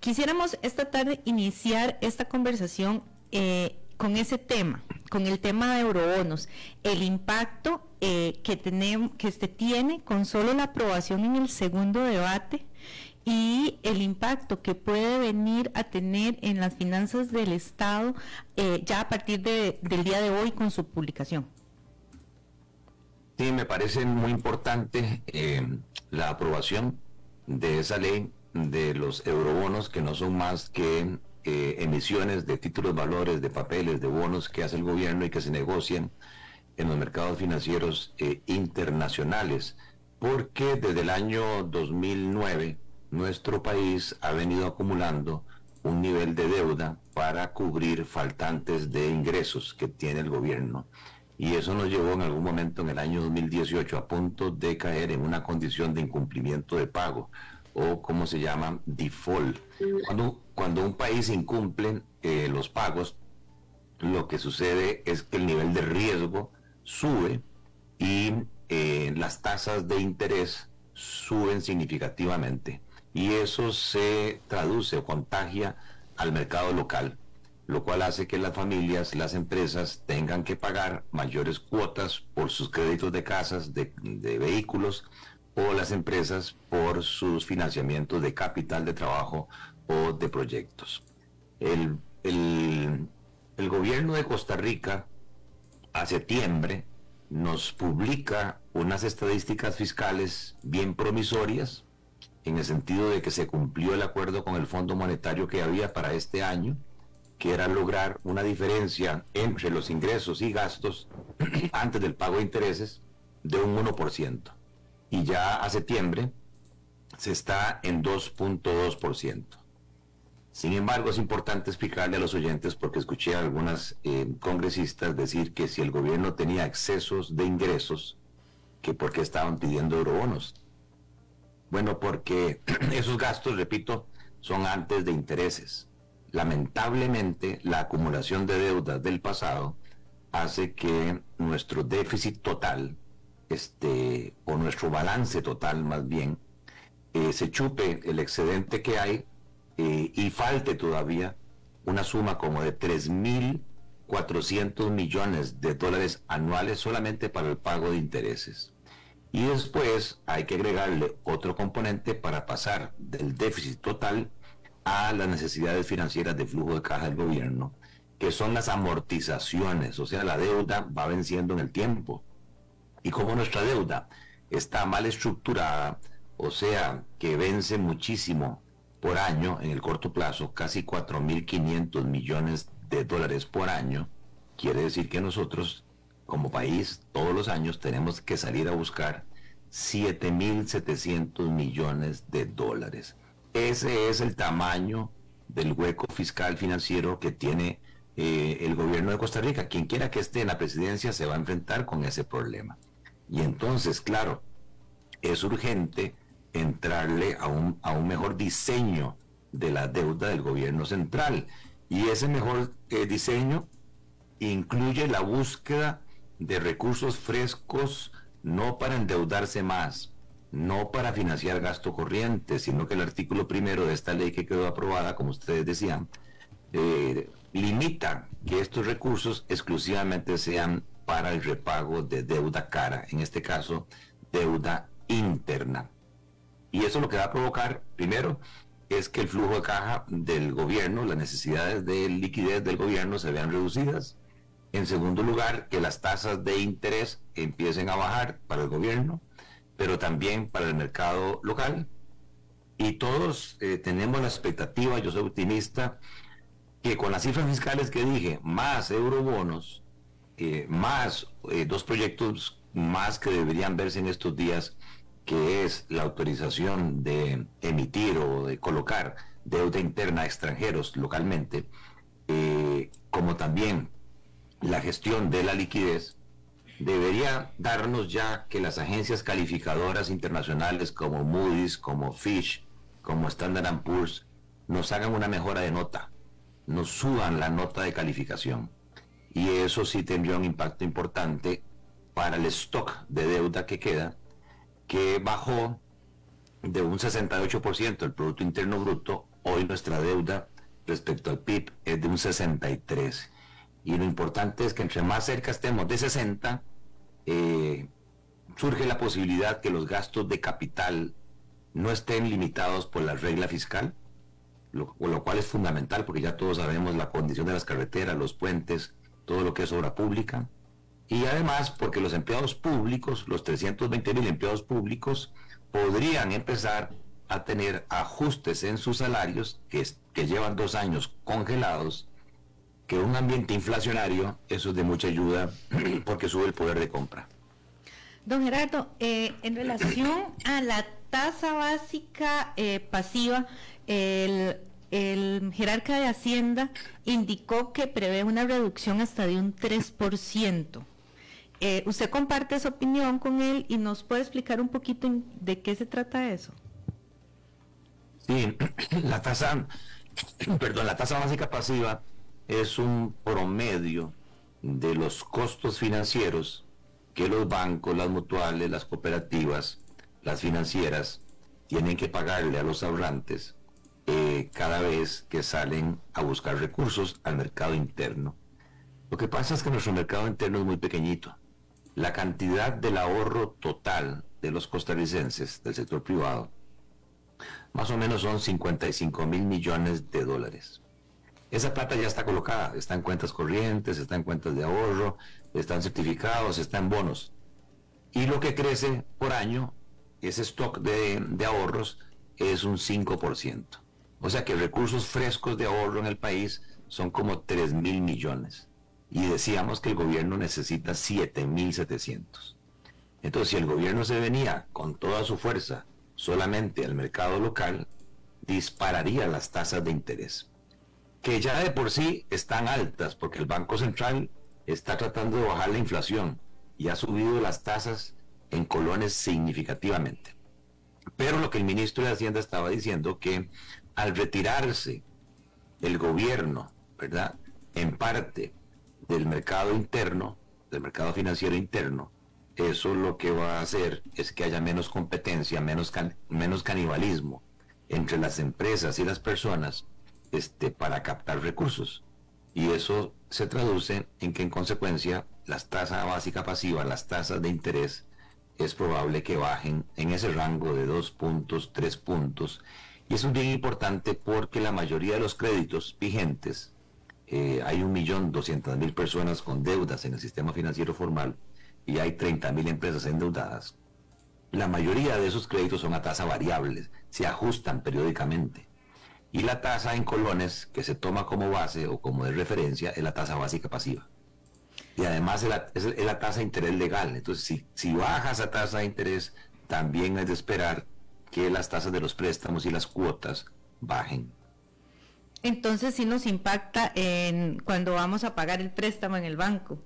quisiéramos esta tarde iniciar esta conversación eh, con ese tema, con el tema de eurobonos, el impacto eh, que tenemos, que este tiene con solo la aprobación en el segundo debate y el impacto que puede venir a tener en las finanzas del Estado eh, ya a partir del día de hoy con su publicación. Sí, me parece muy importante la aprobación de esa ley de los eurobonos que no son más que eh, emisiones de títulos valores, de papeles, de bonos que hace el gobierno y que se negocian en los mercados financieros eh, internacionales, porque desde el año 2009 nuestro país ha venido acumulando un nivel de deuda para cubrir faltantes de ingresos que tiene el gobierno. Y eso nos llevó en algún momento en el año 2018 a punto de caer en una condición de incumplimiento de pago o como se llama default. Cuando, un país incumple eh, los pagos, lo que sucede es que el nivel de riesgo sube y eh, las tasas de interés suben significativamente. Y eso se traduce o contagia al mercado local, lo cual hace que las familias, las empresas tengan que pagar mayores cuotas por sus créditos de casas, de vehículos, o las empresas por sus financiamientos de capital de trabajo o de proyectos. El, el, gobierno de Costa Rica a septiembre nos publica unas estadísticas fiscales bien promisorias en el sentido de que se cumplió el acuerdo con el Fondo Monetario que había para este año, que era lograr una diferencia entre los ingresos y gastos antes del pago de intereses de un 1% y ya a septiembre se está en 2.2%. Sin embargo, es importante explicarle a los oyentes, porque escuché a algunas eh, congresistas decir que si el gobierno tenía excesos de ingresos, que por qué estaban pidiendo eurobonos. Bueno, porque esos gastos, repito, son antes de intereses. Lamentablemente, la acumulación de deudas del pasado hace que nuestro déficit total este, o nuestro balance total más bien, eh, se chupe el excedente que hay eh, y falte todavía una suma como de 3.400 millones de dólares anuales solamente para el pago de intereses. Y después hay que agregarle otro componente para pasar del déficit total a las necesidades financieras de flujo de caja del gobierno, que son las amortizaciones, o sea, la deuda va venciendo en el tiempo. Y como nuestra deuda está mal estructurada, o sea, que vence muchísimo por año en el corto plazo, casi 4.500 millones de dólares por año, quiere decir que nosotros como país todos los años tenemos que salir a buscar 7.700 millones de dólares. Ese es el tamaño del hueco fiscal financiero que tiene eh, el gobierno de Costa Rica. Quien quiera que esté en la presidencia se va a enfrentar con ese problema. Y entonces, claro, es urgente entrarle a un, a un mejor diseño de la deuda del gobierno central. Y ese mejor eh, diseño incluye la búsqueda de recursos frescos no para endeudarse más, no para financiar gasto corriente, sino que el artículo primero de esta ley que quedó aprobada, como ustedes decían, eh, limita que estos recursos exclusivamente sean para el repago de deuda cara, en este caso, deuda interna. Y eso lo que va a provocar, primero, es que el flujo de caja del gobierno, las necesidades de liquidez del gobierno se vean reducidas. En segundo lugar, que las tasas de interés empiecen a bajar para el gobierno, pero también para el mercado local. Y todos eh, tenemos la expectativa, yo soy optimista, que con las cifras fiscales que dije, más eurobonos, eh, más eh, dos proyectos más que deberían verse en estos días, que es la autorización de emitir o de colocar deuda interna a extranjeros localmente, eh, como también la gestión de la liquidez, debería darnos ya que las agencias calificadoras internacionales como Moody's, como Fish, como Standard Poor's, nos hagan una mejora de nota, nos suban la nota de calificación y eso sí tendría un impacto importante para el stock de deuda que queda, que bajó de un 68% del Producto Interno Bruto Hoy nuestra deuda respecto al PIB es de un 63. Y lo importante es que entre más cerca estemos de 60, eh, surge la posibilidad que los gastos de capital no estén limitados por la regla fiscal, lo, cual es fundamental porque ya todos sabemos la condición de las carreteras, los puentes, todo lo que es obra pública. Y además porque los empleados públicos, los 320 mil empleados públicos, podrían empezar a tener ajustes en sus salarios que, que llevan dos años congelados, que un ambiente inflacionario, eso es de mucha ayuda porque sube el poder de compra. Don Gerardo, eh, en relación a la tasa básica eh, pasiva, el, el, jerarca de Hacienda indicó que prevé una reducción hasta de un 3%. Eh, ¿Usted comparte esa opinión con él y nos puede explicar un poquito de qué se trata eso? Sí, la tasa, perdón, la tasa básica pasiva es un promedio de los costos financieros que los bancos, las mutuales, las cooperativas, las financieras tienen que pagarle a los ahorrantes eh, cada vez que salen a buscar recursos al mercado interno. Lo que pasa es que nuestro mercado interno es muy pequeñito. La cantidad del ahorro total de los costarricenses del sector privado más o menos son 55 mil millones de dólares. Esa plata ya está colocada, está en cuentas corrientes, está en cuentas de ahorro, están certificados, está en bonos. Y lo que crece por año, ese stock de, de ahorros, es un 5%. O sea que recursos frescos de ahorro en el país son como 3 mil millones. Y decíamos que el gobierno necesita 7 mil 700. Entonces, si el gobierno se venía con toda su fuerza solamente al mercado local, dispararía las tasas de interés, que ya de por sí están altas, porque el Banco Central está tratando de bajar la inflación y ha subido las tasas en colones significativamente. Pero lo que el ministro de Hacienda estaba diciendo que al retirarse el gobierno, ¿verdad? En parte del mercado interno, del mercado financiero interno, eso lo que va a hacer es que haya menos competencia, menos, menos canibalismo entre las empresas y las personas este, para captar recursos. Y eso se traduce en que en consecuencia las tasas básica pasiva, las tasas de interés, es probable que bajen en ese rango de dos puntos, tres puntos. Y eso es bien importante porque la mayoría de los créditos vigentes, eh, hay un millón doscientas mil personas con deudas en el sistema financiero formal, y hay 30.000 empresas endeudadas, la mayoría de esos créditos son a tasa variable, se ajustan periódicamente. Y la tasa en colones que se toma como base o como de referencia es la tasa básica pasiva. Y además es la, tasa de interés legal. Entonces, si, si baja esa tasa de interés, también es de esperar que las tasas de los préstamos y las cuotas bajen. Entonces sí nos impacta en cuando vamos a pagar el préstamo en el banco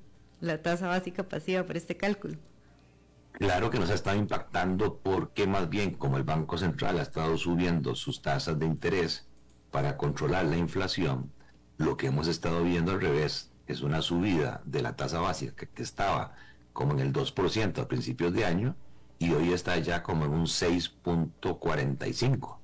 la tasa básica pasiva por este cálculo. Claro que nos ha estado impactando porque más bien como el Banco Central ha estado subiendo sus tasas de interés para controlar la inflación, lo que hemos estado viendo al revés es una subida de la tasa básica que, estaba como en el 2% a principios de año y hoy está ya como en un 6.45.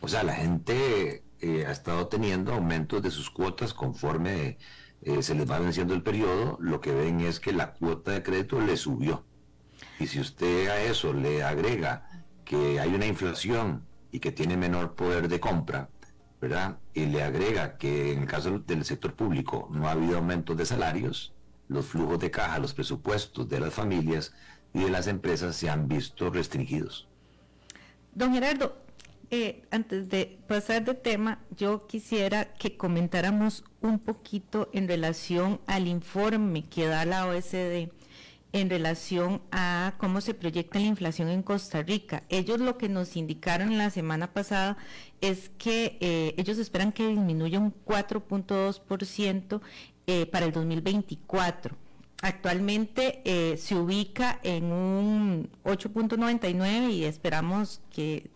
O sea, la gente eh, ha estado teniendo aumentos de sus cuotas conforme eh, se les va venciendo el periodo, lo que ven es que la cuota de crédito le subió. Y si usted a eso le agrega que hay una inflación y que tiene menor poder de compra, ¿verdad? Y le agrega que en el caso del sector público no ha habido aumentos de salarios, los flujos de caja, los presupuestos de las familias y de las empresas se han visto restringidos. Don Gerardo, eh, antes de pasar de tema, yo quisiera que comentáramos un poquito en relación al informe que da la OSD en relación a cómo se proyecta la inflación en Costa Rica. Ellos lo que nos indicaron la semana pasada es que eh, ellos esperan que disminuya un 4.2% eh, para el 2024 actualmente eh, se ubica en un 8.99 y esperamos que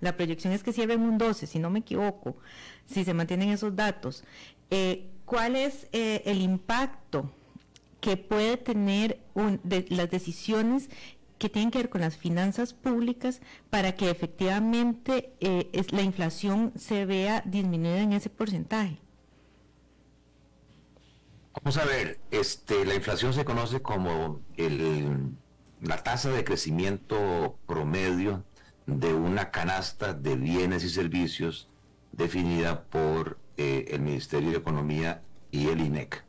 la proyección es que cierre en un 12, si no me equivoco, si se mantienen esos datos. Eh, ¿Cuál es eh, el impacto que puede tener de las decisiones que tienen que ver con las finanzas públicas para que efectivamente eh, la inflación se vea disminuida en ese porcentaje? Vamos a ver, este, la inflación se conoce como el, la tasa de crecimiento promedio de una canasta de bienes y servicios definida por eh, el Ministerio de Economía y el INEC.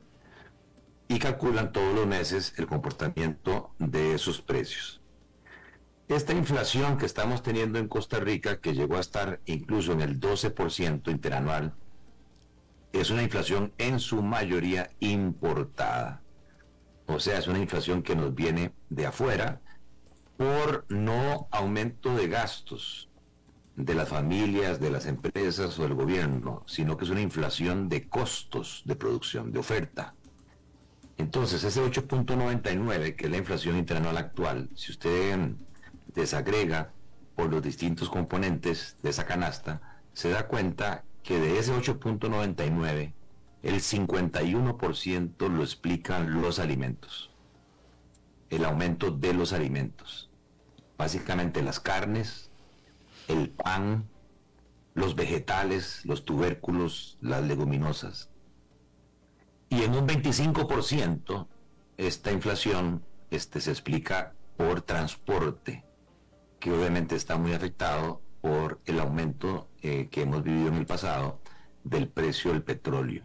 Y calculan todos los meses el comportamiento de esos precios. Esta inflación que estamos teniendo en Costa Rica, que llegó a estar incluso en el 12% interanual, es una inflación en su mayoría importada. O sea, es una inflación que nos viene de afuera por no aumento de gastos de las familias, de las empresas o del gobierno, sino que es una inflación de costos de producción, de oferta. Entonces, ese 8.99, que es la inflación interanual actual, si usted desagrega por los distintos componentes de esa canasta, se da cuenta que de ese 8.99, el 51% lo explican los alimentos, el aumento de los alimentos, básicamente las carnes, el pan, los vegetales, los tubérculos, las leguminosas. Y en un 25% esta inflación este, se explica por transporte, que obviamente está muy afectado por el aumento eh, que hemos vivido en el pasado del precio del petróleo.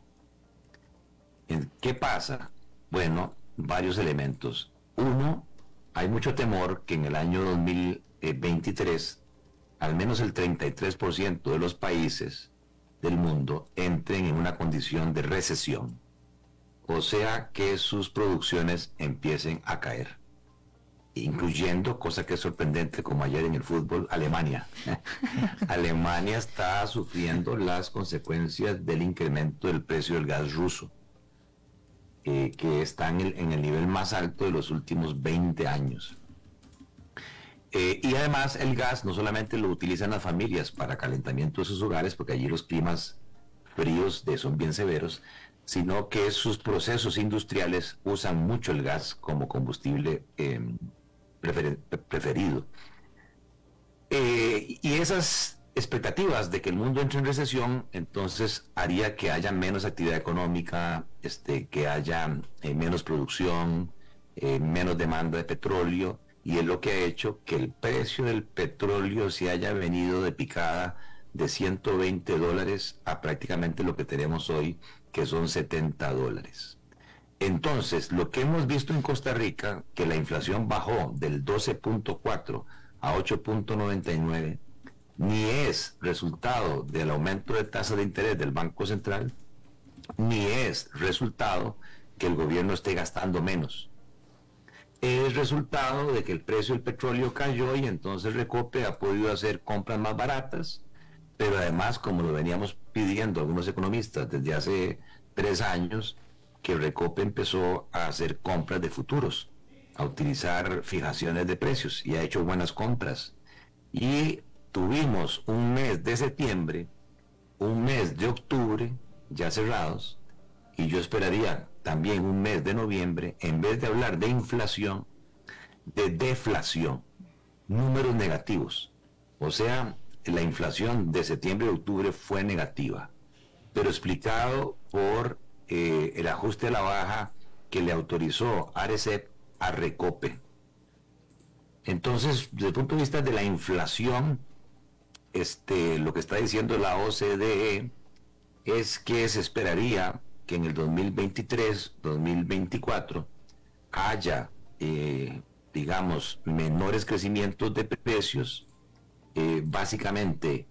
¿Qué pasa? Bueno, varios elementos. Uno, hay mucho temor que en el año 2023 al menos el 33% de los países del mundo entren en una condición de recesión, o sea que sus producciones empiecen a caer, incluyendo, cosa que es sorprendente como ayer en el fútbol, Alemania. Alemania está sufriendo las consecuencias del incremento del precio del gas ruso, eh, que está en el, en el nivel más alto de los últimos 20 años. Eh, y además el gas no solamente lo utilizan las familias para calentamiento de sus hogares, porque allí los climas fríos son bien severos, sino que sus procesos industriales usan mucho el gas como combustible em, preferido. Eh, y esas expectativas de que el mundo entre en recesión, entonces haría que haya menos actividad económica, este, que haya eh, menos producción, menos demanda de petróleo, y es lo que ha hecho que el precio del petróleo se haya venido de picada de 120 dólares a prácticamente lo que tenemos hoy, que son 70 dólares. Entonces, lo que hemos visto en Costa Rica, que la inflación bajó del 12.4 a 8.99, ni es resultado del aumento de tasa de interés del Banco Central, ni es resultado que el gobierno esté gastando menos. Es resultado de que el precio del petróleo cayó y entonces Recope ha podido hacer compras más baratas, pero además, como lo veníamos pidiendo algunos economistas desde hace tres años, que Recope empezó a hacer compras de futuros, a utilizar fijaciones de precios y ha hecho buenas compras. Y tuvimos un mes de septiembre, un mes de octubre ya cerrados, y yo esperaría también un mes de noviembre, en vez de hablar de inflación, de deflación, números negativos. O sea, la inflación de septiembre y octubre fue negativa, pero explicado por eh, el ajuste a la baja que le autorizó Arecep a Recope. Entonces, desde el punto de vista de la inflación, este, lo que está diciendo la OCDE es que se esperaría que en el 2023, 2024 haya, eh, digamos, menores crecimientos de precios, eh, básicamente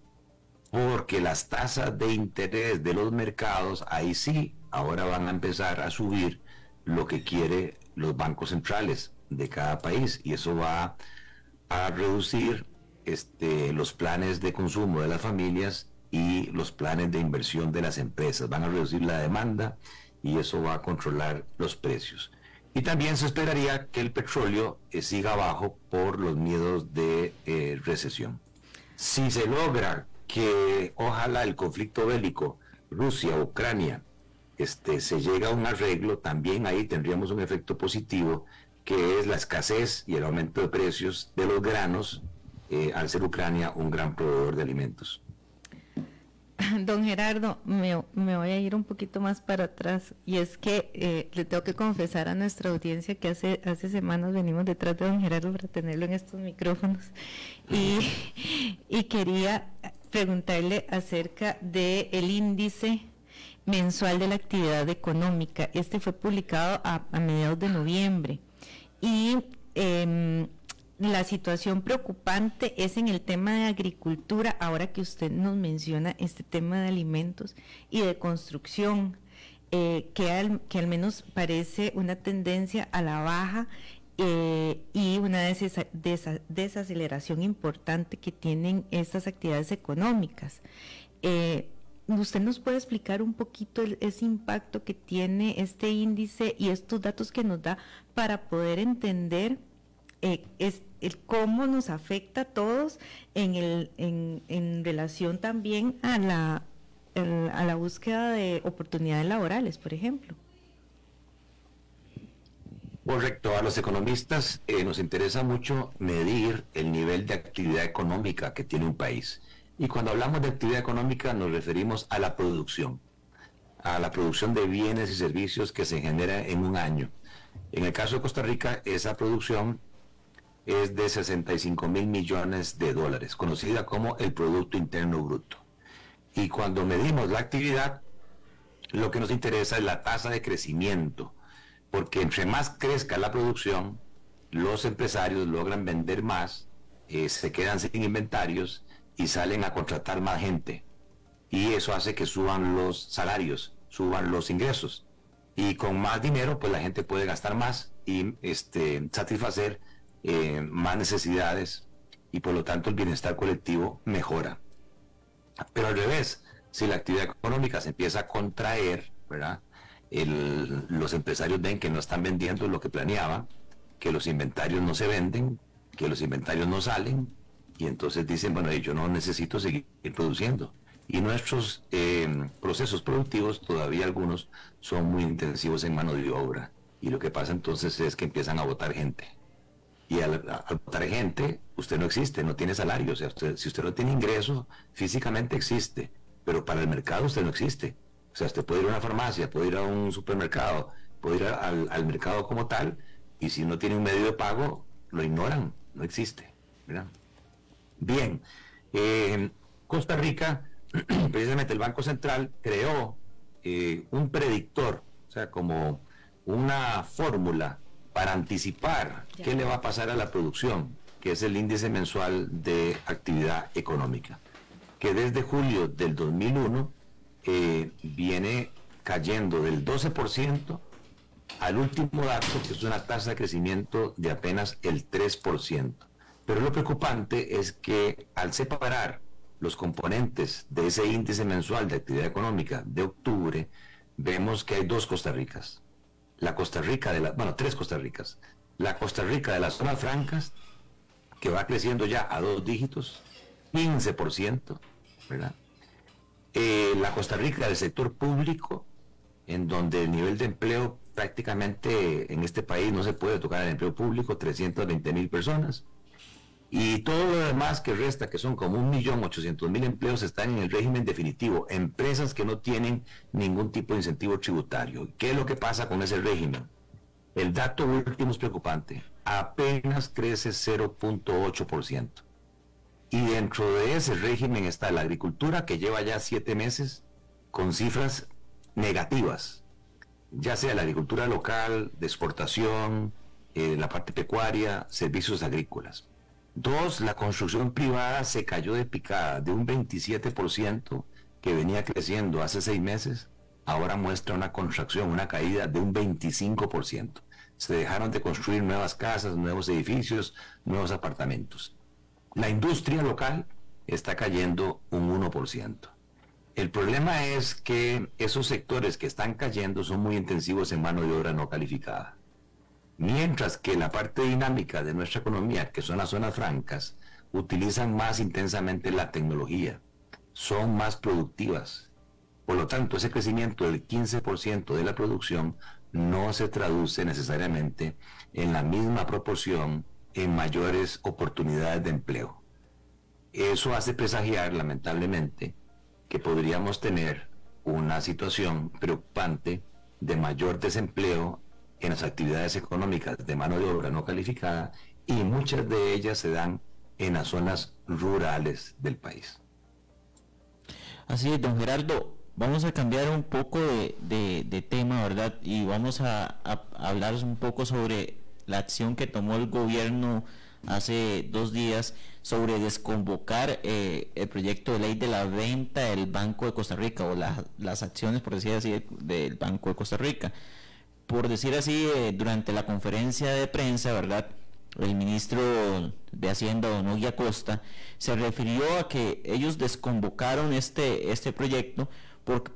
porque las tasas de interés de los mercados, ahí sí, ahora van a empezar a subir lo que quiere los bancos centrales de cada país y eso va a reducir este, los planes de consumo de las familias y los planes de inversión de las empresas. Van a reducir la demanda y eso va a controlar los precios. Y también se esperaría que el petróleo eh, siga abajo por los miedos de eh, recesión. Si se logra que ojalá el conflicto bélico Rusia-Ucrania este, se llega a un arreglo, también ahí tendríamos un efecto positivo que es la escasez y el aumento de precios de los granos eh, al ser Ucrania un gran proveedor de alimentos. Don Gerardo, me, voy a ir un poquito más para atrás y es que eh, le tengo que confesar a nuestra audiencia que hace, hace semanas venimos detrás de don Gerardo para tenerlo en estos micrófonos y, y quería preguntarle acerca del el índice mensual de la actividad económica. Este fue publicado a, mediados de noviembre y em, la situación preocupante es en el tema de agricultura, ahora que usted nos menciona este tema de alimentos y de construcción, eh, que, al, que al menos parece una tendencia a la baja eh, y una desaceleración importante que tienen estas actividades económicas. Eh, ¿Usted nos puede explicar un poquito ese impacto que tiene este índice y estos datos que nos da para poder entender eh, el cómo nos afecta a todos en, el, en, en relación también a la, a la búsqueda de oportunidades laborales, por ejemplo? Correcto, a los economistas eh, nos interesa mucho medir el nivel de actividad económica que tiene un país. Y cuando hablamos de actividad económica nos referimos a la producción, a la producción de bienes y servicios que se genera en un año. En el caso de Costa Rica, esa producción es de 65 mil millones de dólares, conocida como el Producto Interno Bruto. Y cuando medimos la actividad, lo que nos interesa es la tasa de crecimiento, porque entre más crezca la producción, los empresarios logran vender más, eh, se quedan sin inventarios y salen a contratar más gente. Y eso hace que suban los salarios, suban los ingresos. Y con más dinero, pues la gente puede gastar más y este, satisfacer eh, más necesidades y por lo tanto el bienestar colectivo mejora. Pero al revés, si la actividad económica se empieza a contraer, ¿verdad? los empresarios ven que no están vendiendo lo que planeaban, que los inventarios no se venden, que los inventarios no salen, y entonces dicen, bueno, yo no necesito seguir produciendo. Y nuestros eh, procesos productivos, todavía algunos, son muy intensivos en mano de obra. Y lo que pasa entonces es que empiezan a votar gente. Y al, votar gente, usted no existe, no tiene salario. O sea, si usted no tiene ingreso, físicamente existe, pero para el mercado usted no existe. O sea, usted puede ir a una farmacia, puede ir a un supermercado, puede ir al, al mercado como tal, y si no tiene un medio de pago, lo ignoran, no existe. ¿verdad? Bien, eh, Costa Rica, precisamente el Banco Central creó eh, un predictor, o sea, como una fórmula para anticipar qué le va a pasar a la producción, que es el índice mensual de actividad económica, que desde julio del 2001 eh, viene cayendo del 12% al último dato, que es una tasa de crecimiento de apenas el 3%. Pero lo preocupante es que al separar los componentes de ese índice mensual de actividad económica de octubre, vemos que hay dos Costa Ricas. La Costa Rica de la, bueno, tres Costa Ricas. La Costa Rica de las zonas francas, que va creciendo ya a dos dígitos, 15%, ¿verdad? Eh, la Costa Rica del sector público, en donde el nivel de empleo prácticamente en este país no se puede tocar el empleo público, 320 mil personas. Y todo lo demás que resta, que son como 1.800.000 empleos, están en el régimen definitivo, empresas que no tienen ningún tipo de incentivo tributario. ¿Qué es lo que pasa con ese régimen? El dato último es preocupante, apenas crece 0.8%. Y dentro de ese régimen está la agricultura, que lleva ya siete meses con cifras negativas, ya sea la agricultura local, de exportación, eh, la parte pecuaria, servicios agrícolas. Dos, la construcción privada se cayó de picada de un 27% que venía creciendo hace seis meses, ahora muestra una contracción, una caída de un 25%. Se dejaron de construir nuevas casas, nuevos edificios, nuevos apartamentos. La industria local está cayendo un 1%. El problema es que esos sectores que están cayendo son muy intensivos en mano de obra no calificada. Mientras que la parte dinámica de nuestra economía, que son las zonas francas, utilizan más intensamente la tecnología, son más productivas. Por lo tanto, ese crecimiento del 15% de la producción no se traduce necesariamente en la misma proporción en mayores oportunidades de empleo. Eso hace presagiar, lamentablemente, que podríamos tener una situación preocupante de mayor desempleo en las actividades económicas de mano de obra no calificada y muchas de ellas se dan en las zonas rurales del país. Así es, don Gerardo, vamos a cambiar un poco de, tema, ¿verdad? Y vamos a, hablar un poco sobre la acción que tomó el gobierno hace dos días sobre desconvocar eh, el proyecto de ley de la venta del Banco de Costa Rica o las acciones, por decir así, del Banco de Costa Rica. Por decir así, eh, durante la conferencia de prensa, ¿verdad? El ministro de Hacienda, Don Oguia Costa, se refirió a que ellos desconvocaron este, este proyecto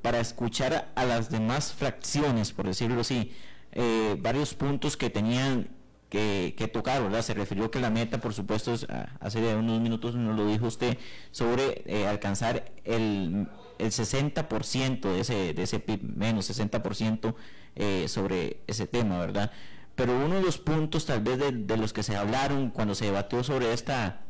para escuchar a las demás fracciones, por decirlo así, eh, varios puntos que tenían que, tocar, ¿verdad? Se refirió que la meta, por supuesto, hace unos minutos nos lo dijo usted, sobre eh, alcanzar el, el 60% de ese, de ese PIB, menos 60% eh, sobre ese tema, ¿verdad? Pero uno de los puntos tal vez de, los que se hablaron cuando se debatió sobre esta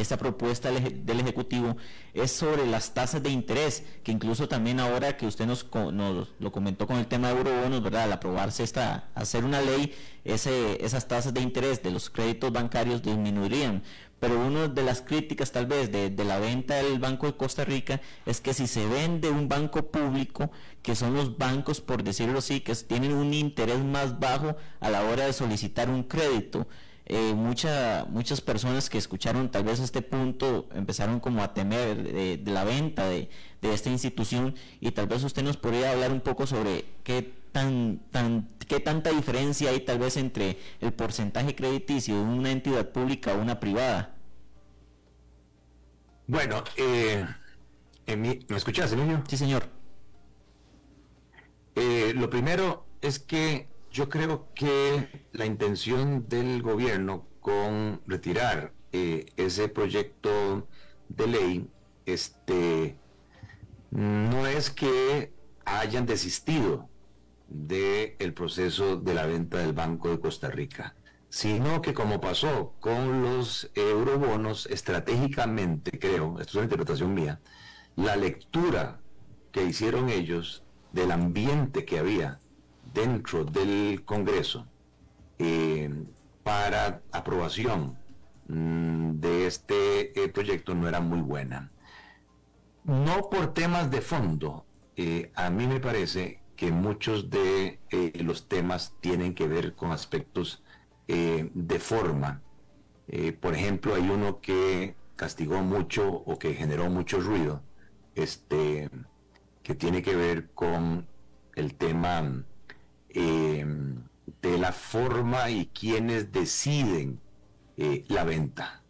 esta propuesta del Ejecutivo es sobre las tasas de interés, que incluso también ahora que usted nos, lo comentó con el tema de eurobonos, ¿verdad? Al aprobarse esta, hacer una ley, esas tasas de interés de los créditos bancarios disminuirían. Pero una de las críticas tal vez de, de la venta del Banco de Costa Rica es que si se vende un banco público, que son los bancos, por decirlo así, que tienen un interés más bajo a la hora de solicitar un crédito, eh, muchas personas que escucharon tal vez este punto empezaron como a temer de, la venta de, esta institución y tal vez usted nos podría hablar un poco sobre qué tan, tan qué tanta diferencia hay tal vez entre el porcentaje crediticio de una entidad pública o una privada. Bueno, eh, ¿me escuchas, Emilio? Sí, señor. Eh, lo primero es que yo creo que la intención del gobierno con retirar eh, ese proyecto de ley, este, no es que hayan desistido del proceso de la venta del Banco de Costa Rica, sino que como pasó con los eurobonos, estratégicamente creo, esto es una interpretación mía, la lectura que hicieron ellos del ambiente que había dentro del Congreso eh, para aprobación mm, de este eh, proyecto no era muy buena. No por temas de fondo, eh, a mí me parece que muchos de los temas tienen que ver con aspectos de forma. por ejemplo, hay uno que castigó mucho o que generó mucho ruido, este, que tiene que ver con el tema Em, de la forma y quienes deciden eh, la venta.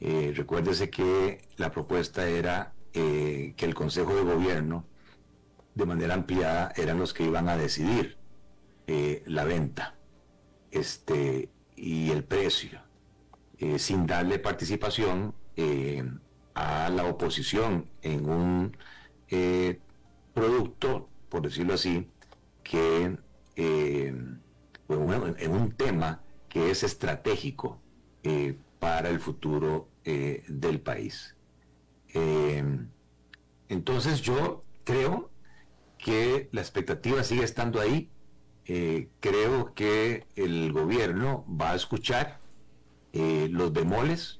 Eh, recuérdese que la propuesta era eh, que el Consejo de Gobierno, de manera ampliada, eran los que iban a decidir la venta este, y el precio, sin darle participación a la oposición en un producto, por decirlo así, que eh, en un tema que es estratégico eh, para el futuro eh, del país. entonces yo creo que la expectativa sigue estando ahí. Creo que el gobierno va a escuchar los bemoles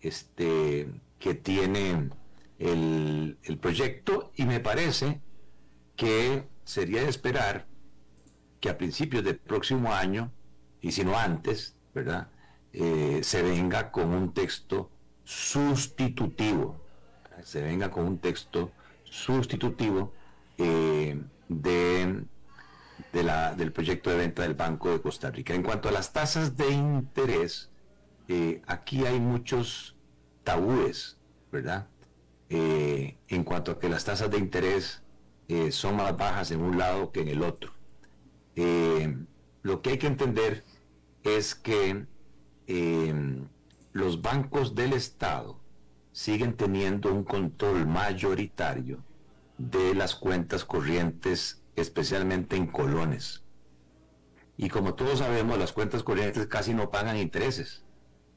este, que tiene el, el proyecto y me parece que sería de esperar que a principios del próximo año, y si no antes, ¿verdad? Eh, se venga con un texto sustitutivo, se venga con un texto sustitutivo eh, de, de la, del proyecto de venta del Banco de Costa Rica. En cuanto a las tasas de interés, eh, aquí hay muchos tabúes, ¿verdad? en cuanto a que las tasas de interés son más bajas en un lado que en el otro. Eh, lo que hay que entender es que eh, los bancos del Estado siguen teniendo un control mayoritario de las cuentas corrientes, especialmente en colones. Y como todos sabemos, las cuentas corrientes casi no pagan intereses,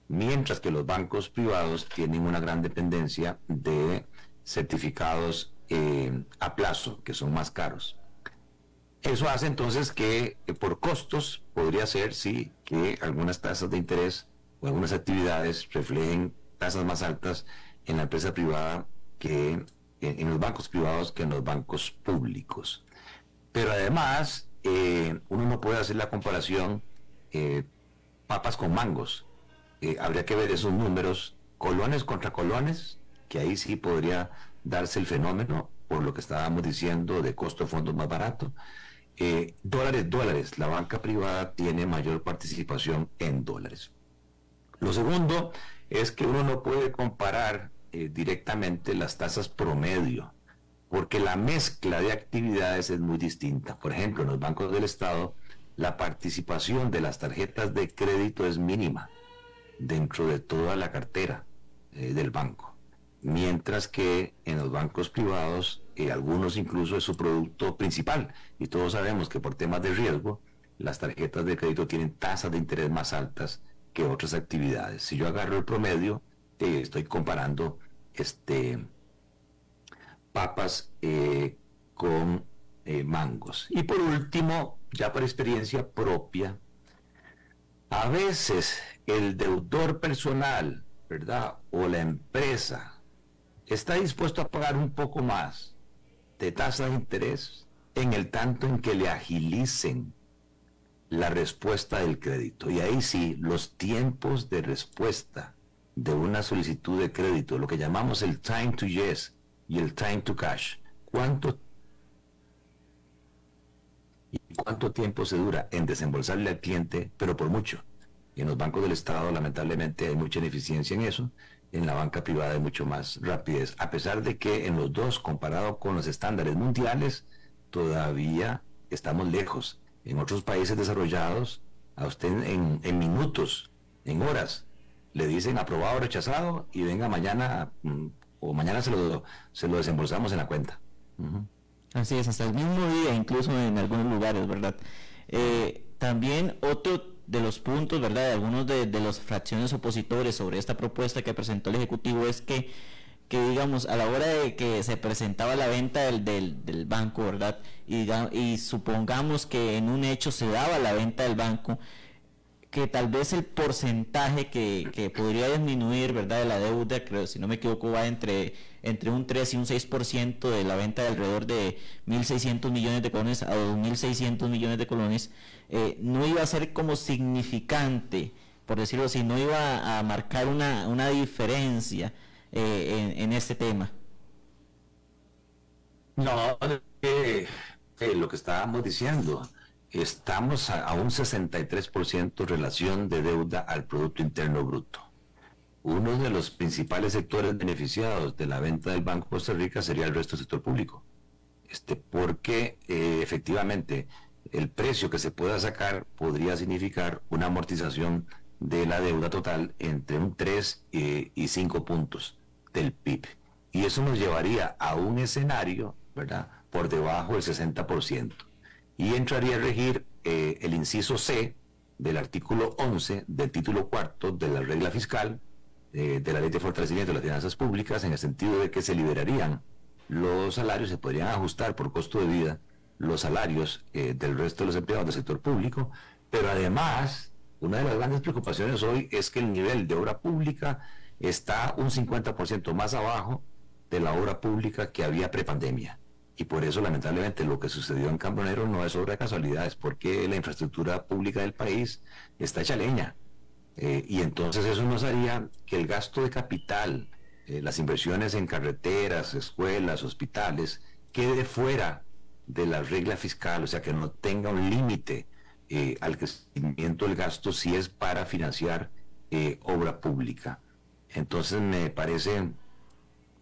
mientras que los bancos privados tienen una gran dependencia de certificados eh, a plazo, que son más caros. Eso hace entonces que eh, por costos podría ser, sí, que algunas tasas de interés o algunas actividades reflejen tasas más altas en la empresa privada que en, los bancos privados que en los bancos públicos. Pero además, eh, uno no puede hacer la comparación eh, papas con mangos. habría que ver esos números, colones contra colones, que ahí sí podría darse el fenómeno, por lo que estábamos diciendo de costo de fondos más barato eh, dólares, dólares. La banca privada tiene mayor participación en dólares. Lo segundo es que uno no puede comparar eh, directamente las tasas promedio, porque la mezcla de actividades es muy distinta. Por ejemplo, en los bancos del Estado, la participación de las tarjetas de crédito es mínima dentro de toda la cartera eh, del banco, mientras que en los bancos privados algunos incluso es su producto principal. Y todos sabemos que por temas de riesgo, las tarjetas de crédito tienen tasas de interés más altas que otras actividades. Si yo agarro el promedio, eh, estoy comparando este papas eh, con eh, mangos. Y por último, ya por experiencia propia, a veces el deudor personal, ¿verdad? O la empresa está dispuesto a pagar un poco más de tasa de interés en el tanto en que le agilicen la respuesta del crédito. Y ahí sí, los tiempos de respuesta de una solicitud de crédito, lo que llamamos el time to yes y el time to cash, ¿cuánto, y cuánto tiempo se dura en desembolsarle al cliente, pero por mucho? En los bancos del Estado lamentablemente hay mucha ineficiencia en eso en la banca privada hay mucho más rapidez, a pesar de que en los dos, comparado con los estándares mundiales, todavía estamos lejos. En otros países desarrollados, a usted en, minutos, en horas, le dicen aprobado o rechazado y venga mañana mm, o mañana se lo, se lo desembolsamos en la cuenta. Así es, hasta el mismo día, incluso en algunos lugares, ¿verdad? Eh, también otro de los puntos, ¿verdad? De algunos de, de las fracciones opositores sobre esta propuesta que presentó el Ejecutivo es que, que digamos, a la hora de que se presentaba la venta del, del, banco, ¿verdad? Y, y supongamos que en un hecho se daba la venta del banco, que tal vez el porcentaje que, que, podría disminuir, ¿verdad?, de la deuda, creo, si no me equivoco, va entre, entre un 3 y un 6% de la venta de alrededor de 1.600 millones de colones a 2.600 millones de colones, eh, no iba a ser como significante, por decirlo así, no iba a marcar una, una diferencia eh, en, este tema. No, lo que estábamos diciendo, estamos a, un 63% relación de deuda al Producto Interno Bruto. Uno de los principales sectores beneficiados de la venta del Banco Costa Rica sería el resto del sector público. Este, porque efectivamente el precio que se pueda sacar podría significar una amortización de la deuda total entre un 3 eh, y 5 puntos del PIB. Y eso nos llevaría a un escenario, ¿verdad?, por debajo del 60%. Y entraría a regir eh, el inciso C del artículo 11 del título cuarto de la regla fiscal eh, de la ley de fortalecimiento de las finanzas públicas en el sentido de que se liberarían los salarios, se podrían ajustar por costo de vida los salarios eh, del resto de los empleados del sector público, pero además, una de las grandes preocupaciones hoy es que el nivel de obra pública está un 50% más abajo de la obra pública que había prepandemia. Y por eso, lamentablemente, lo que sucedió en Cambronero no es obra de casualidades, porque la infraestructura pública del país está hecha leña. Eh, y entonces eso nos haría que el gasto de capital, eh, las inversiones en carreteras, escuelas, hospitales, quede fuera de la regla fiscal, o sea, que no tenga un límite eh, al crecimiento del gasto si es para financiar obra pública. Entonces me parece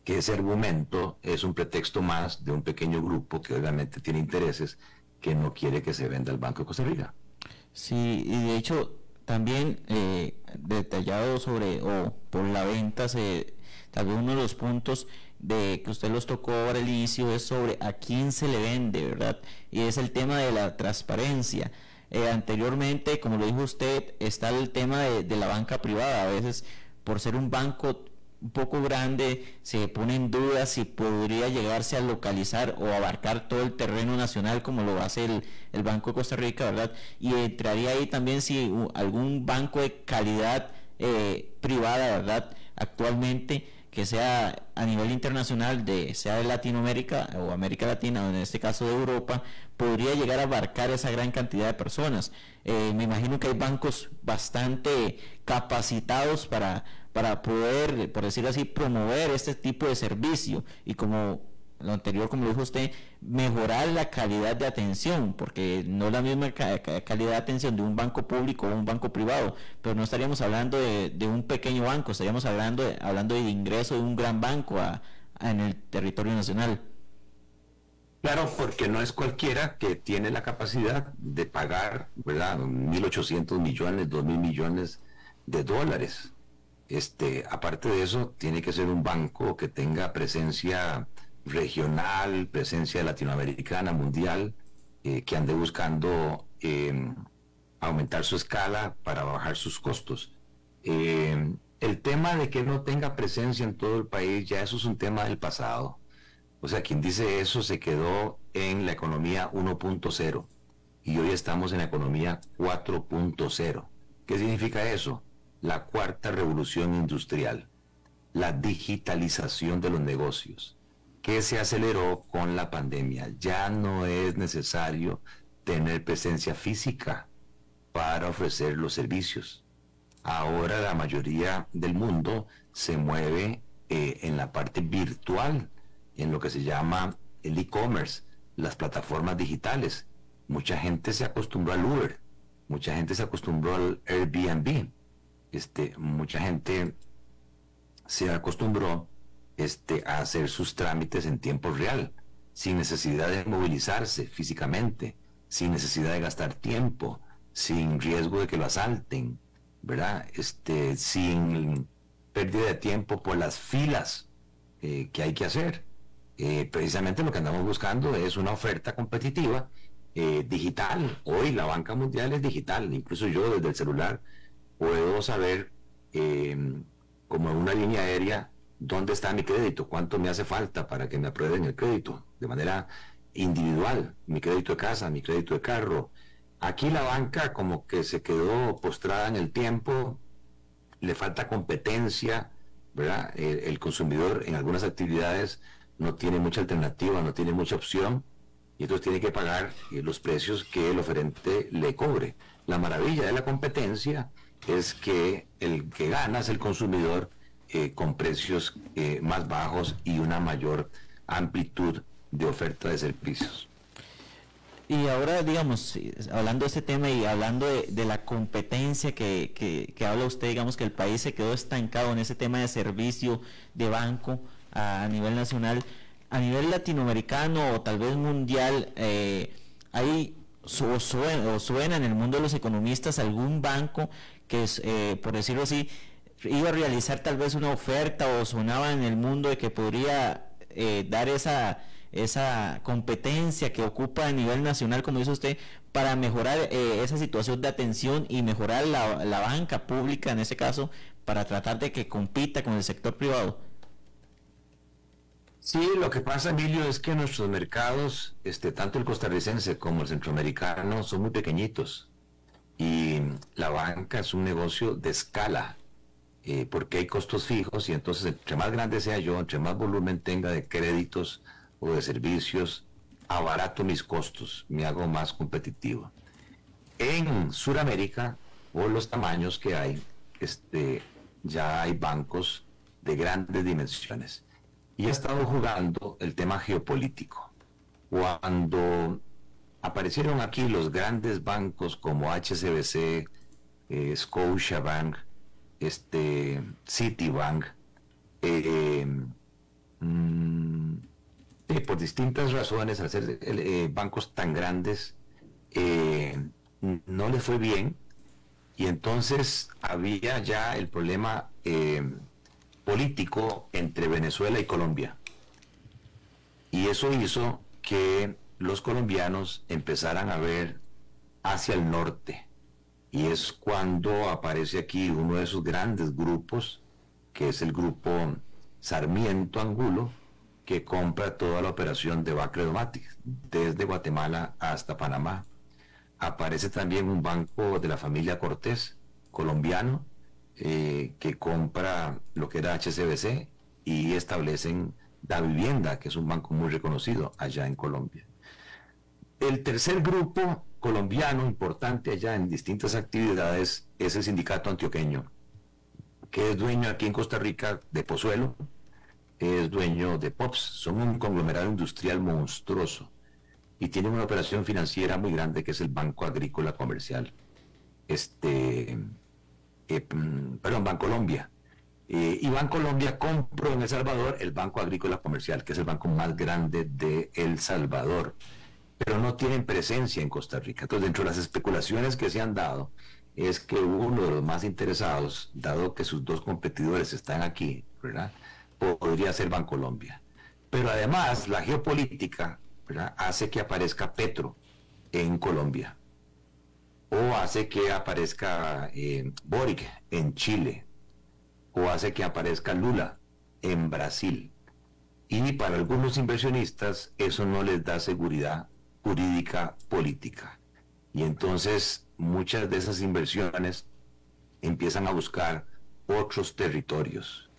que ese argumento es un pretexto más de un pequeño grupo que obviamente tiene intereses que no quiere que se venda el Banco de Costa Rica. Sí, y de hecho también eh, detallado sobre o por la venta se tal vez uno de los puntos de que usted los tocó ahora el inicio es sobre a quién se le vende, ¿verdad? Y es el tema de la transparencia. eh, anteriormente, como lo dijo usted, está el tema de la banca privada. A veces, por ser un banco un poco grande, se pone en duda si podría llegarse a localizar o abarcar todo el terreno nacional como lo hace el, el Banco de Costa Rica, ¿verdad? Y entraría ahí también si algún banco de calidad eh, privada, ¿verdad? Actualmente que sea a nivel internacional, de, sea de Latinoamérica o América Latina, o en este caso de Europa, podría llegar a abarcar esa gran cantidad de personas. Eh, me imagino que hay bancos bastante capacitados para para poder, por decirlo así, promover este tipo de servicio y como lo anterior, como dijo usted, mejorar la calidad de atención, porque no es la misma calidad de atención de un banco público o un banco privado, pero no estaríamos hablando de, un pequeño banco, estaríamos hablando hablando de ingreso de un gran banco en el territorio nacional. Claro, porque no es cualquiera que tiene la capacidad de pagar, ¿verdad? 1.800 millones, 2.000 millones de dólares este, aparte de eso, tiene que ser un banco que tenga presencia regional, presencia latinoamericana, mundial, eh, que ande buscando em, aumentar su escala para bajar sus costos. Em, el tema de que no tenga presencia en todo el país, ya eso es un tema del pasado. O sea, quien dice eso se quedó en la economía 1.0 y hoy estamos en la economía 4.0. ¿Qué significa eso? La cuarta revolución industrial, la digitalización de los negocios, que se aceleró con la pandemia. Ya no es necesario tener presencia física para ofrecer los servicios. Ahora la mayoría del mundo se mueve eh, en la parte virtual, en lo que se llama el e-commerce, las plataformas digitales. Mucha gente se acostumbró al Uber, mucha gente se acostumbró al Airbnb este, mucha gente se acostumbró este, a hacer sus trámites en tiempo real, sin necesidad de movilizarse físicamente, sin necesidad de gastar tiempo, sin riesgo de que lo asalten, ¿verdad? Este, sin pérdida de tiempo por las filas eh, que hay que hacer. Eh, precisamente lo que andamos buscando es una oferta competitiva eh, digital. Hoy la banca mundial es digital, incluso yo desde el celular puedo saber, em, como en una línea aérea, dónde está mi crédito, cuánto me hace falta para que me aprueben el crédito, de manera individual, mi crédito de casa, mi crédito de carro. Aquí la banca como que se quedó postrada en el tiempo, le falta competencia, ¿verdad? El, consumidor en algunas actividades no tiene mucha alternativa, no tiene mucha opción, y entonces tiene que pagar eh, los precios que el oferente le cobre. La maravilla de la competencia es que el que gana es el consumidor eh, con precios eh, más bajos y una mayor amplitud de oferta de servicios. Y ahora, digamos, hablando de este tema y hablando de, la competencia que, que, habla usted, digamos que el país se quedó estancado en ese tema de servicio de banco a, nivel nacional, a nivel latinoamericano o tal vez mundial, eh, hay o suena en el mundo de los economistas algún banco que eh, por decirlo así, iba a realizar tal vez una oferta o sonaba en el mundo de que podría eh, dar esa, esa competencia que ocupa a nivel nacional, como dice usted, para mejorar eh, esa situación de atención y mejorar la, la, banca pública, en ese caso, para tratar de que compita con el sector privado. Sí, lo que pasa, Emilio, es que nuestros mercados, este, tanto el costarricense como el centroamericano, son muy pequeñitos. Y la banca es un negocio de escala, eh, porque hay costos fijos y entonces entre más grande sea yo, entre más volumen tenga de créditos o de servicios, abarato mis costos, me hago más competitivo. En Sudamérica, por los tamaños que hay, este, ya hay bancos de grandes dimensiones. Y he estado jugando el tema geopolítico. Cuando aparecieron aquí los grandes bancos como HSBC, eh, Scotiabank, este, Citibank, eh, mm, por distintas razones, al ser eh, bancos tan grandes, no le fue bien y entonces había ya el problema político entre Venezuela y Colombia. Y eso hizo que los colombianos empezaran a ver hacia el norte. Y es cuando aparece aquí uno de esos grandes grupos, que es el grupo Sarmiento Angulo, que compra toda la operación de Bacredomatic, desde Guatemala hasta Panamá. Aparece también un banco de la familia Cortés, colombiano, eh, que compra lo que era HCBC y establecen Da Vivienda, que es un banco muy reconocido allá en Colombia. El tercer grupo colombiano importante allá en distintas actividades es el sindicato antioqueño, que es dueño aquí en Costa Rica de Pozuelo, es dueño de POPS, son un conglomerado industrial monstruoso y tienen una operación financiera muy grande que es el Banco Agrícola Comercial. Este, eh, mm, perdón, Bancolombia. Eh, y Bancolombia compró en El Salvador el Banco Agrícola Comercial, que es el banco más grande de El Salvador pero no tienen presencia en Costa Rica. Entonces, dentro de las especulaciones que se han dado, es que uno de los más interesados, dado que sus dos competidores están aquí, ¿verdad? podría ser Bancolombia. Pero además, la geopolítica hace que aparezca Petro en Colombia, o hace que aparezca eh, Boric en Chile, o hace que aparezca Lula en Brasil. Y para algunos inversionistas eso no les da seguridad jurídica política. Y entonces muchas de esas inversiones empiezan a buscar otros territorios.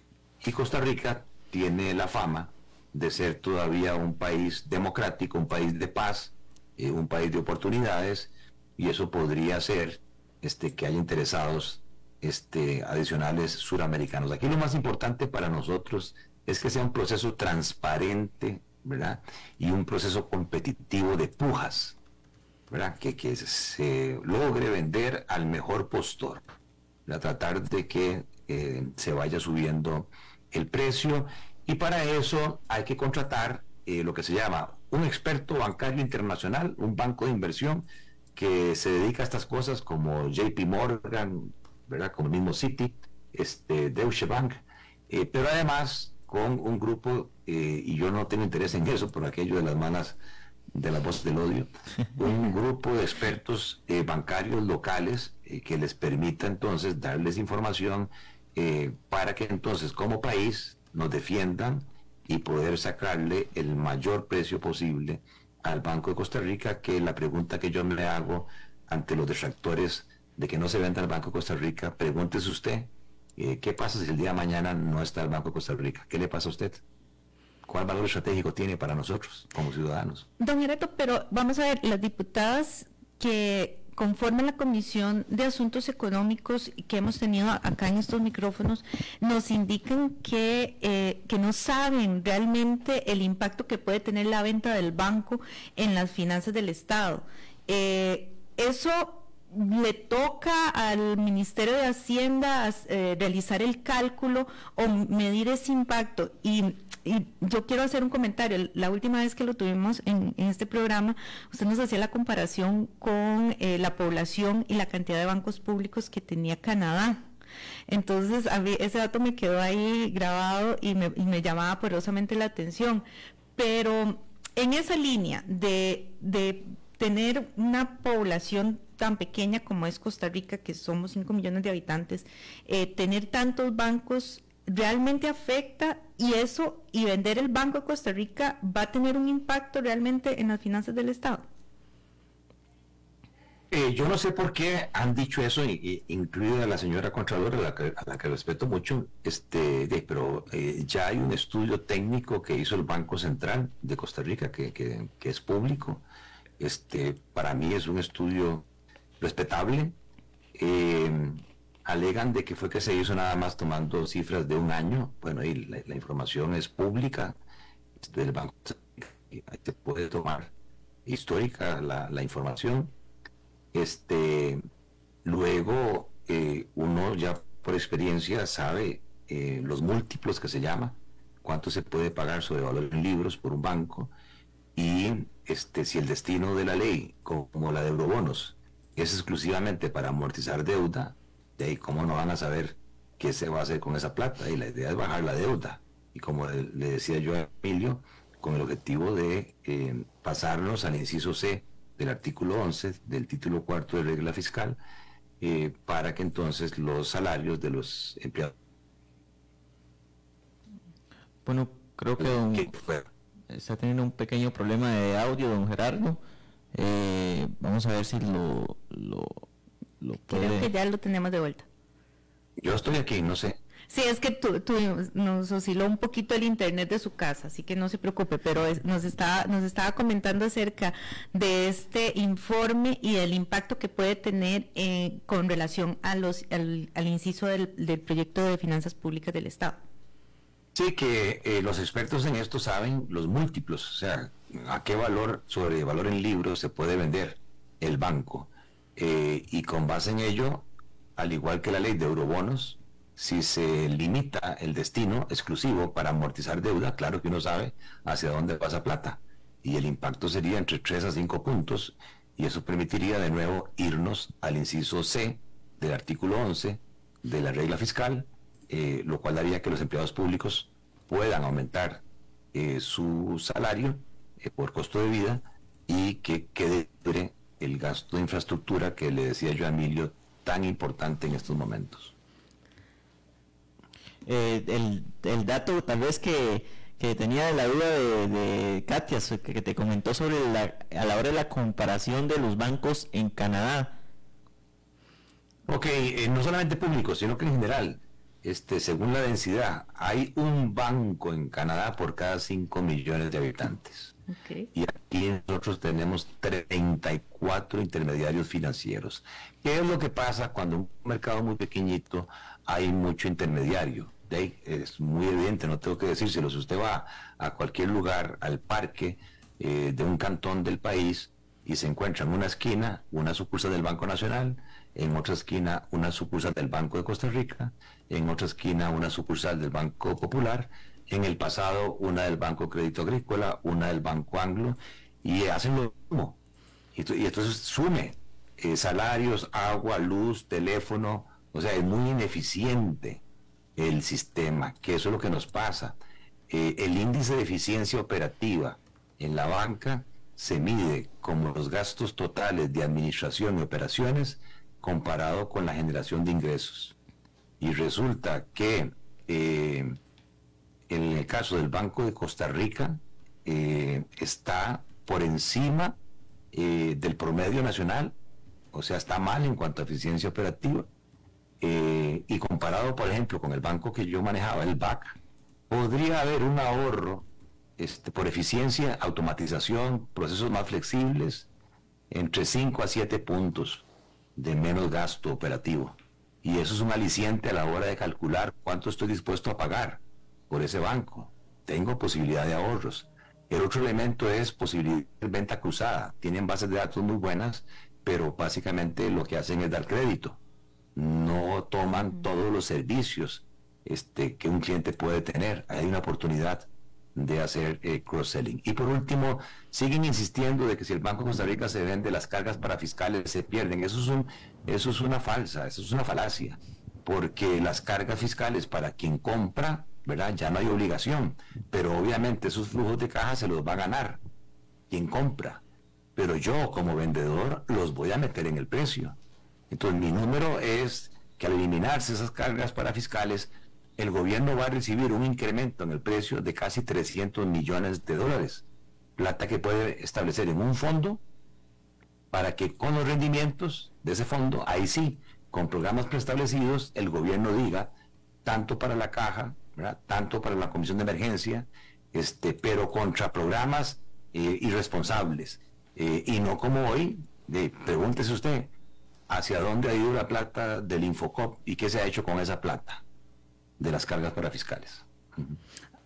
Y Costa Rica tiene la fama de ser todavía un país democrático, un país de paz, eh, un país de oportunidades, y eso podría ser este, que haya interesados este, adicionales suramericanos. Aquí lo más importante para nosotros es que sea un proceso transparente, ¿verdad? Y un proceso competitivo de pujas, ¿verdad? Que, que se logre vender al mejor postor, a tratar de que eh, se vaya subiendo el precio y para eso hay que contratar eh, lo que se llama un experto bancario internacional, un banco de inversión que se dedica a estas cosas como JP Morgan, ¿verdad? Como el mismo Citi, este, Deutsche Bank, eh, pero además con un grupo, eh, y yo no tengo interés en eso, por aquello de las malas, de la voz del odio, un grupo de expertos eh, bancarios locales eh, que les permita entonces darles información para que entonces como país nos defiendan y poder sacarle el mayor precio posible al Banco de Costa Rica, que la pregunta que yo me hago ante los detractores de que no se venda el Banco de Costa Rica, pregúntese usted, ¿Qué pasa si el día de mañana no está el Banco de Costa Rica? ¿Qué le pasa a usted? ¿Cuál valor estratégico tiene para nosotros como ciudadanos? Don Gereto, pero vamos a ver, las diputadas que conforman la Comisión de Asuntos Económicos que hemos tenido acá en estos micrófonos, nos indican que, eh, que no saben realmente el impacto que puede tener la venta del banco en las finanzas del Estado. Eh, eso le toca al Ministerio de Hacienda eh, realizar el cálculo o medir ese impacto. Y, yo quiero hacer un comentario. La última vez que lo tuvimos en, este programa, usted nos hacía la comparación con eh, la población y la cantidad de bancos públicos que tenía Canadá. Entonces, a mí ese dato me quedó ahí grabado y me, y me llamaba poderosamente la atención. Pero en esa línea de, de tener una población tan pequeña como es Costa Rica, que somos 5 millones de habitantes, eh, tener tantos bancos realmente afecta y eso, y vender el Banco de Costa Rica va a tener un impacto realmente en las finanzas del Estado. Eh, yo no sé por qué han dicho eso, incluida la señora Contralora, a la que, a la que respeto mucho, este, pero eh, ya hay un estudio técnico que hizo el Banco Central de Costa Rica, que, que, que es público. Este, para mí es un estudio respetable. Eh, alegan de que fue que se hizo nada más tomando cifras de un año. Bueno, y la, información es pública del banco. Ahí se puede tomar histórica la, información. Este, luego, eh, uno ya por experiencia sabe eh, los múltiplos que se llama, cuánto se puede pagar sobre valor en libros por un banco y este, si el destino de la ley, como la de eurobonos, es exclusivamente para amortizar deuda, de ahí cómo no van a saber qué se va a hacer con esa plata. Y la idea es bajar la deuda. Y como le, decía yo a Emilio, con el objetivo de eh, pasarnos al inciso C del artículo 11 del título cuarto de regla fiscal eh, para que entonces los salarios de los empleados bueno creo que está teniendo un pequeño problema de audio don Gerardo eh, vamos a ver si lo, lo, puede... creo que ya lo tenemos de vuelta. Yo estoy aquí no sé. Sí, es que tu, nos osciló un poquito el internet de su casa, así que no se preocupe, pero nos, estaba, nos estaba comentando acerca de este informe y el impacto que puede tener eh, con relación a los, al, inciso del, proyecto de finanzas públicas del Estado. Sí, que eh, los expertos en esto saben los múltiplos, o sea, a qué valor, sobre valor en libros se puede vender el banco. Eh, y con base en ello, al igual que la ley de eurobonos, si se limita el destino exclusivo para amortizar deuda, claro que uno sabe hacia dónde pasa plata. Y el impacto sería entre 3 a 5 puntos y eso permitiría de nuevo irnos al inciso C del artículo 11 de la regla fiscal, eh, lo cual daría que los empleados públicos puedan aumentar eh, su salario eh, por costo de vida y que quede el gasto de infraestructura que le decía yo a Emilio tan importante en estos momentos. Eh, el, el, dato tal vez que, que tenía la duda de, Katia, que, te comentó sobre la, a la hora de la comparación de los bancos en Canadá. Ok, eh, no solamente públicos, sino que en general, este, según la densidad, hay un banco en Canadá por cada 5 millones de habitantes. Y aquí nosotros tenemos 34 intermediarios financieros. ¿Qué es lo que pasa cuando un mercado muy pequeñito hay mucho intermediario. es muy evidente, no tengo que decírselo. Si usted va a cualquier lugar, al parque eh, de un cantón del país y se encuentra en una esquina una sucursal del Banco Nacional, en otra esquina una sucursal del Banco de Costa Rica, en otra esquina una sucursal del Banco Popular, en el pasado una del Banco Crédito Agrícola, una del Banco Anglo, y hacen lo mismo. Y, entonces sume eh, salarios, agua, luz, teléfono, o sea, es muy ineficiente el sistema, que eso es lo que nos pasa. Eh, el índice de eficiencia operativa en la banca se mide como los gastos totales de administración y operaciones comparado con la generación de ingresos. Y resulta que eh, en el caso del Banco de Costa Rica eh, está por encima del promedio nacional, o sea, está mal en cuanto a eficiencia operativa eh, y comparado, por ejemplo, con el banco que yo manejaba, el BAC, podría haber un ahorro este, por eficiencia, automatización, procesos más flexibles, entre 5 a 7 puntos de menos gasto operativo. Y eso es un aliciente a la hora de calcular cuánto estoy dispuesto a pagar por ese banco. Tengo posibilidad de ahorros. El otro elemento es posibilidad de venta cruzada. Tienen bases de datos muy buenas, pero básicamente lo que hacen es dar crédito no toman todos los servicios este, que un cliente puede tener. Hay una oportunidad de hacer eh, cross-selling. Y por último, siguen insistiendo de que si el Banco de Costa Rica se vende, las cargas para fiscales se pierden. Eso es, un, eso es una falsa, eso es una falacia, porque las cargas fiscales para quien compra, ¿verdad? Ya no hay obligación, pero obviamente esos flujos de caja se los va a ganar quien compra. Pero yo como vendedor los voy a meter en el precio. Entonces mi número es que al eliminarse esas cargas para fiscales, el gobierno va a recibir un incremento en el precio de casi 300 millones de dólares, plata que puede establecer en un fondo para que con los rendimientos de ese fondo, ahí sí, con programas preestablecidos, el gobierno diga, tanto para la caja, tanto para la comisión de emergencia, este, pero contra programas eh, irresponsables. Eh, y no como hoy, pregúntese usted, hacia dónde ha ido la plata del Infocop y qué se ha hecho con esa plata de las cargas parafiscales.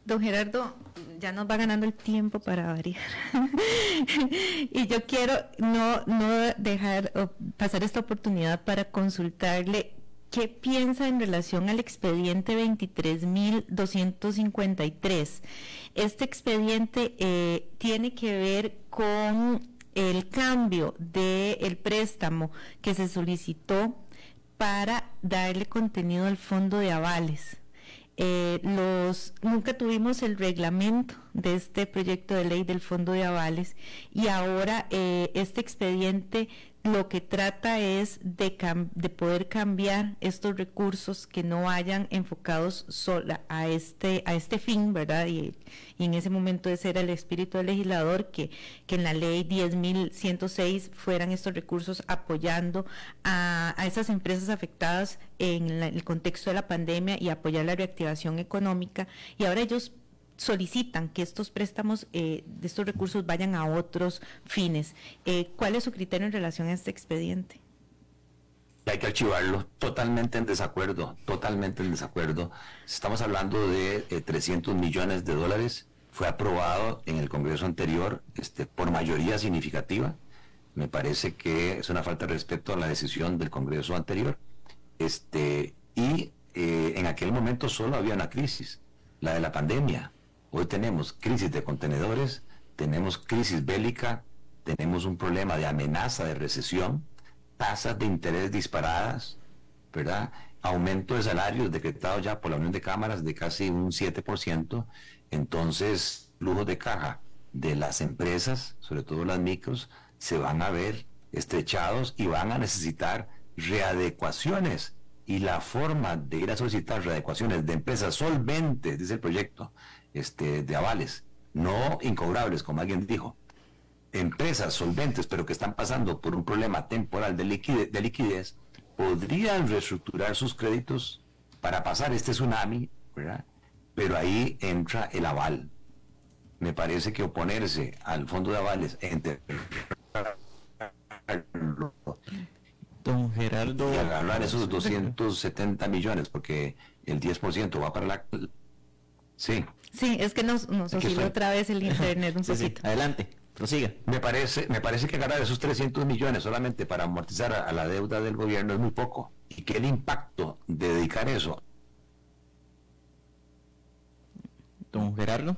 Don Gerardo, ya nos va ganando el tiempo para variar. y yo quiero no, no dejar pasar esta oportunidad para consultarle qué piensa en relación al expediente 23.253. Este expediente eh, tiene que ver con el cambio del préstamo que se solicitó para darle contenido al fondo de avales. eh, nunca tuvimos el reglamento de este proyecto de ley del Fondo de Avales y ahora eh, este expediente lo que trata es de, de, poder cambiar estos recursos que no vayan enfocados sola a este a este fin, ¿verdad? Y, en ese momento ese era el espíritu del legislador que, que en la ley 10.106 fueran estos recursos apoyando a, a esas empresas afectadas en el contexto de la pandemia y apoyar la reactivación económica y ahora ellos solicitan que estos préstamos eh, de estos recursos vayan a otros fines. Eh, ¿Cuál es su criterio en relación a este expediente? Hay que archivarlo, totalmente en desacuerdo, totalmente en desacuerdo. Estamos hablando de 300 eh, millones de dólares. Fue aprobado en el Congreso anterior este, por mayoría significativa. Me parece que es una falta de respeto a la decisión del Congreso anterior. Este, y en aquel momento solo había una crisis, la de la pandemia Hoy tenemos crisis de contenedores, tenemos crisis bélica, tenemos un problema de amenaza de recesión, tasas de interés disparadas, ¿verdad? Aumento de salarios decretado ya por la Unión de Cámaras de casi un 7%, entonces flujos de caja de las empresas, sobre todo las micros, se van a ver estrechados y van a necesitar readecuaciones. Y la forma de ir a solicitar readecuaciones de empresas solventes, dice el proyecto, este, de avales, no incobrables, como alguien dijo. Empresas solventes, pero que están pasando por un problema temporal de liquidez, de liquidez podrían reestructurar sus créditos para pasar este tsunami, ¿verdad? Pero ahí entra el aval. Me parece que oponerse al fondo de avales entre Don Gerardo. Y agarrar esos 270 millones, porque el 10% va para la. Sí. Sí, es que nos, nos otra vez el internet un poquito. Adelante, prosiga. Me parece, me parece que ganar esos 300 millones solamente para amortizar a, la deuda del gobierno es muy poco. Y que el impacto de dedicar eso. Don Gerardo.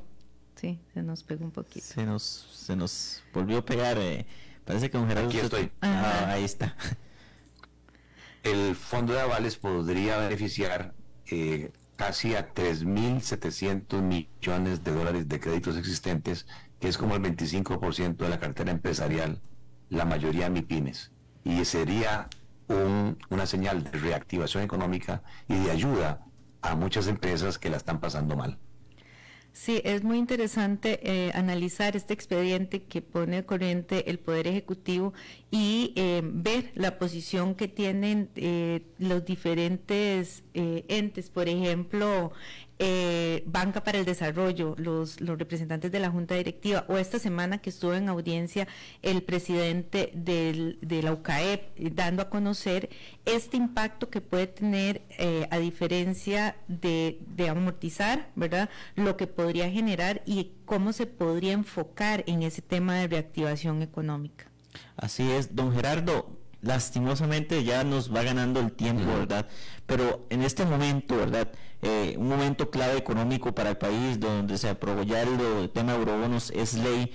Sí, se nos pegó un poquito. Se nos, se nos volvió a pegar. Eh. Parece que don Gerardo. Aquí estoy. Ah, ahí está. El fondo de avales podría beneficiar eh, casi a 3.700 millones de dólares de créditos existentes, que es como el 25% de la cartera empresarial, la mayoría MIPIMES. Y sería una señal de reactivación económica y de ayuda a muchas empresas que la están pasando mal. Sí, es muy interesante eh, analizar este expediente que pone corriente el Poder Ejecutivo y eh, ver la posición que tienen eh, los diferentes entes. Por ejemplo, eh, Banca para el Desarrollo, los, los representantes de la Junta Directiva, o esta semana que estuvo en audiencia el presidente del, de la UCAEP, eh, dando a conocer este impacto que puede tener, eh, a diferencia de, de amortizar, ¿verdad? Lo que podría generar y cómo se podría enfocar en ese tema de reactivación económica. Así es, don Gerardo, lastimosamente ya nos va ganando el tiempo, ¿verdad? Pero en este momento, ¿verdad? Eh, un momento clave económico para el país, donde se aprobó ya el, tema de eurobonos es ley.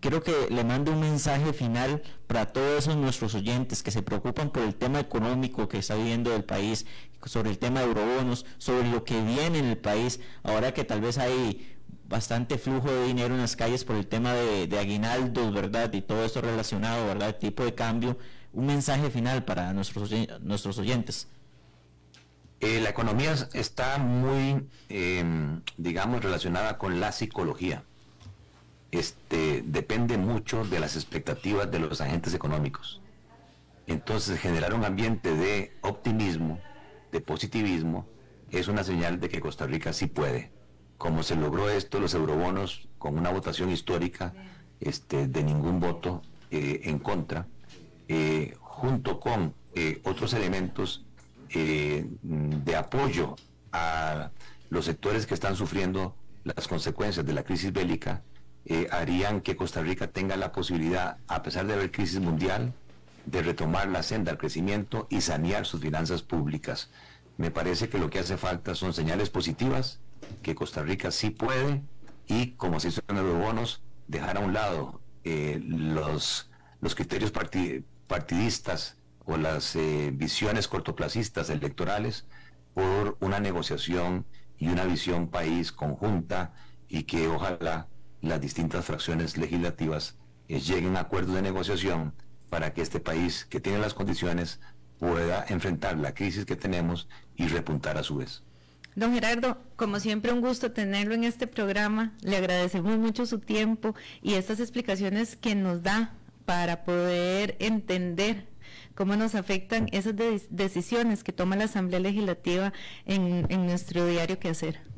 Quiero que le mande un mensaje final para todos esos nuestros oyentes que se preocupan por el tema económico que está viviendo el país, sobre el tema de eurobonos, sobre lo que viene en el país, ahora que tal vez hay bastante flujo de dinero en las calles por el tema de, aguinaldos, ¿verdad? Y todo esto relacionado, ¿verdad? Tipo de cambio un mensaje final para nuestros, nuestros oyentes. Eh, la economía está muy, em, digamos, relacionada con la psicología. Este, depende mucho de las expectativas de los agentes económicos. Entonces, generar un ambiente de optimismo, de positivismo, es una señal de que Costa Rica sí puede. Como se logró esto, los eurobonos, con una votación histórica este, de ningún voto eh, en contra, eh, junto con otros elementos eh, de apoyo a los sectores que están sufriendo las consecuencias de la crisis bélica, harían que Costa Rica tenga la posibilidad, a pesar de haber crisis mundial, de retomar la senda al crecimiento y sanear sus finanzas públicas. Me parece que lo que hace falta son señales positivas, que Costa Rica sí puede y, como se hizo en los bonos, dejar a un lado los, los criterios partidistas las eh, visiones cortoplacistas electorales por una negociación y una visión país conjunta y que ojalá las distintas fracciones legislativas eh, lleguen a acuerdos de negociación para que este país, que tiene las condiciones, pueda enfrentar la crisis que tenemos y repuntar a su vez. Don Gerardo, como siempre un gusto tenerlo en este programa. Le agradecemos mucho su tiempo y estas explicaciones que nos da para poder entender cómo nos afectan esas decisiones que toma la Asamblea Legislativa en, en nuestro diario que hacer.